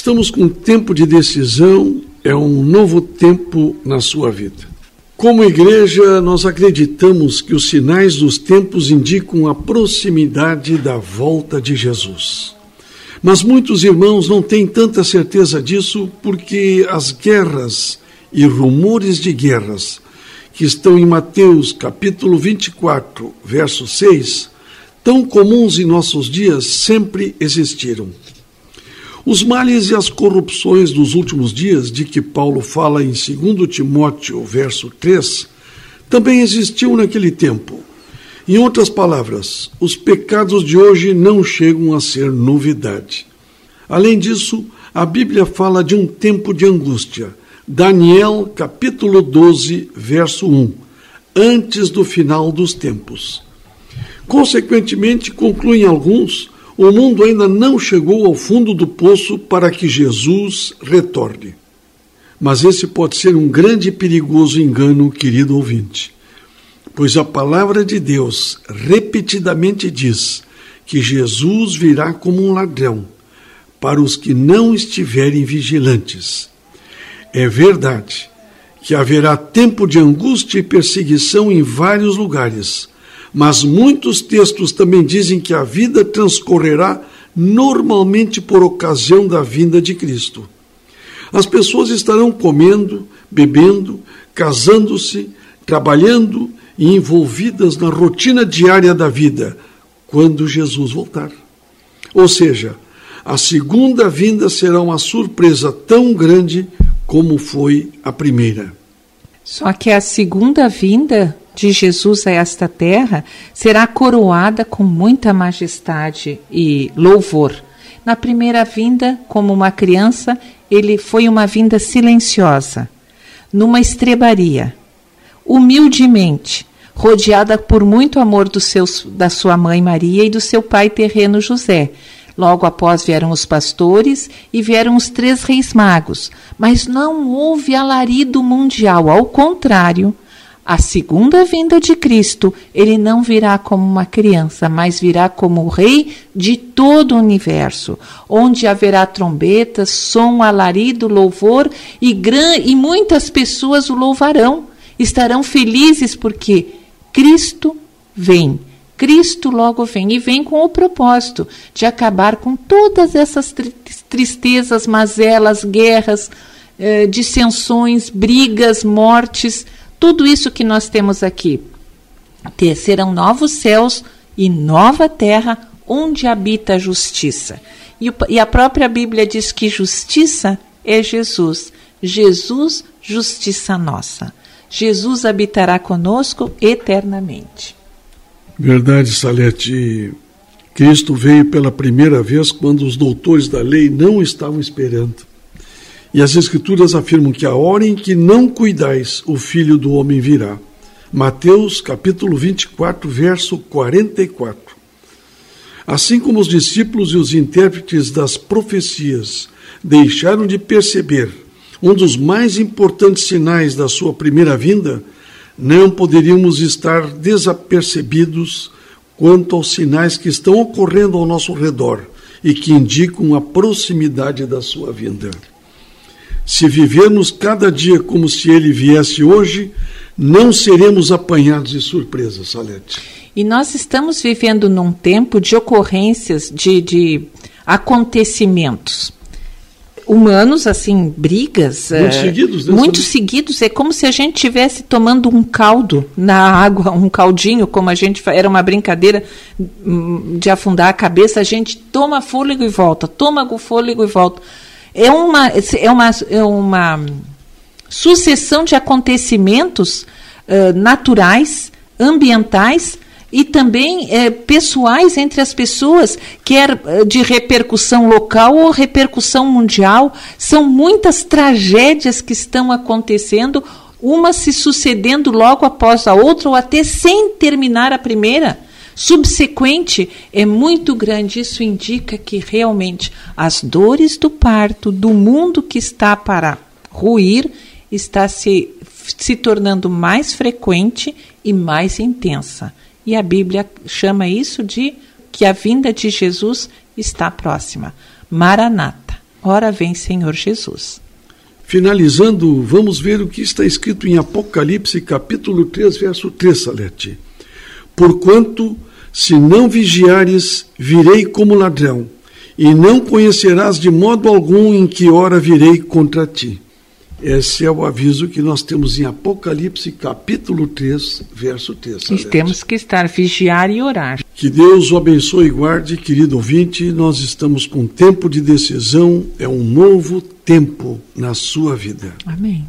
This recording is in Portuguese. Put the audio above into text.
Estamos com um tempo de decisão, é um novo tempo na sua vida. Como igreja, nós acreditamos que os sinais dos tempos indicam a proximidade da volta de Jesus. Mas muitos irmãos não têm tanta certeza disso porque as guerras e rumores de guerras que estão em Mateus capítulo 24, verso 6, tão comuns em nossos dias, sempre existiram. Os males e as corrupções dos últimos dias, de que Paulo fala em 2 Timóteo, verso 3, também existiam naquele tempo. Em outras palavras, os pecados de hoje não chegam a ser novidade. Além disso, a Bíblia fala de um tempo de angústia. Daniel, capítulo 12, verso 1, antes do final dos tempos. Consequentemente, concluem alguns, o mundo ainda não chegou ao fundo do poço para que Jesus retorne. Mas esse pode ser um grande e perigoso engano, querido ouvinte, pois a palavra de Deus repetidamente diz que Jesus virá como um ladrão para os que não estiverem vigilantes. É verdade que haverá tempo de angústia e perseguição em vários lugares mas muitos textos também dizem que a vida transcorrerá normalmente por ocasião da vinda de Cristo. As pessoas estarão comendo, bebendo, casando-se, trabalhando e envolvidas na rotina diária da vida quando Jesus voltar. Ou seja, a segunda vinda será uma surpresa tão grande como foi a primeira. Só que a segunda vinda de Jesus a esta terra será coroada com muita majestade e louvor. Na primeira vinda, como uma criança, ele foi uma vinda silenciosa, numa estrebaria, humildemente, rodeada por muito amor do seus, da sua mãe Maria e do seu pai terreno José. Logo após vieram os pastores e vieram os três reis magos, mas não houve alarido mundial, ao contrário, a segunda vinda de Cristo, ele não virá como uma criança, mas virá como o rei de todo o universo, onde haverá trombetas, som, alarido, louvor e, gran... e muitas pessoas o louvarão. Estarão felizes porque Cristo vem. Cristo logo vem e vem com o propósito de acabar com todas essas tristezas, mazelas, guerras, eh, dissensões, brigas, mortes tudo isso que nós temos aqui. Ter, serão novos céus e nova terra onde habita a justiça. E, e a própria Bíblia diz que justiça é Jesus. Jesus, justiça nossa. Jesus habitará conosco eternamente. Verdade, Salete. Cristo veio pela primeira vez quando os doutores da lei não estavam esperando. E as Escrituras afirmam que a hora em que não cuidais, o Filho do Homem virá. Mateus capítulo 24, verso 44. Assim como os discípulos e os intérpretes das profecias deixaram de perceber um dos mais importantes sinais da sua primeira vinda, não poderíamos estar desapercebidos quanto aos sinais que estão ocorrendo ao nosso redor e que indicam a proximidade da sua vinda. Se vivermos cada dia como se ele viesse hoje, não seremos apanhados de surpresa, Salete. E nós estamos vivendo num tempo de ocorrências, de, de acontecimentos humanos, assim, brigas. Muito é, seguidos, né? Muito seguidos. É como se a gente estivesse tomando um caldo na água, um caldinho, como a gente. Era uma brincadeira hum, de afundar a cabeça. A gente toma fôlego e volta, toma o fôlego e volta é uma, é uma, é uma sucessão de acontecimentos uh, naturais, ambientais e também uh, pessoais entre as pessoas, quer uh, de repercussão local ou repercussão mundial. São muitas tragédias que estão acontecendo, uma se sucedendo logo após a outra ou até sem terminar a primeira subsequente é muito grande. Isso indica que realmente as dores do parto, do mundo que está para ruir, está se, se tornando mais frequente e mais intensa. E a Bíblia chama isso de que a vinda de Jesus está próxima. Maranata. Ora vem, Senhor Jesus. Finalizando, vamos ver o que está escrito em Apocalipse, capítulo 3, verso 3, Salete. Porquanto, se não vigiares, virei como ladrão, e não conhecerás de modo algum em que hora virei contra ti. Esse é o aviso que nós temos em Apocalipse, capítulo 3, verso 3. E temos que estar vigiar e orar. Que Deus o abençoe e guarde, querido ouvinte. Nós estamos com tempo de decisão, é um novo tempo na sua vida. Amém.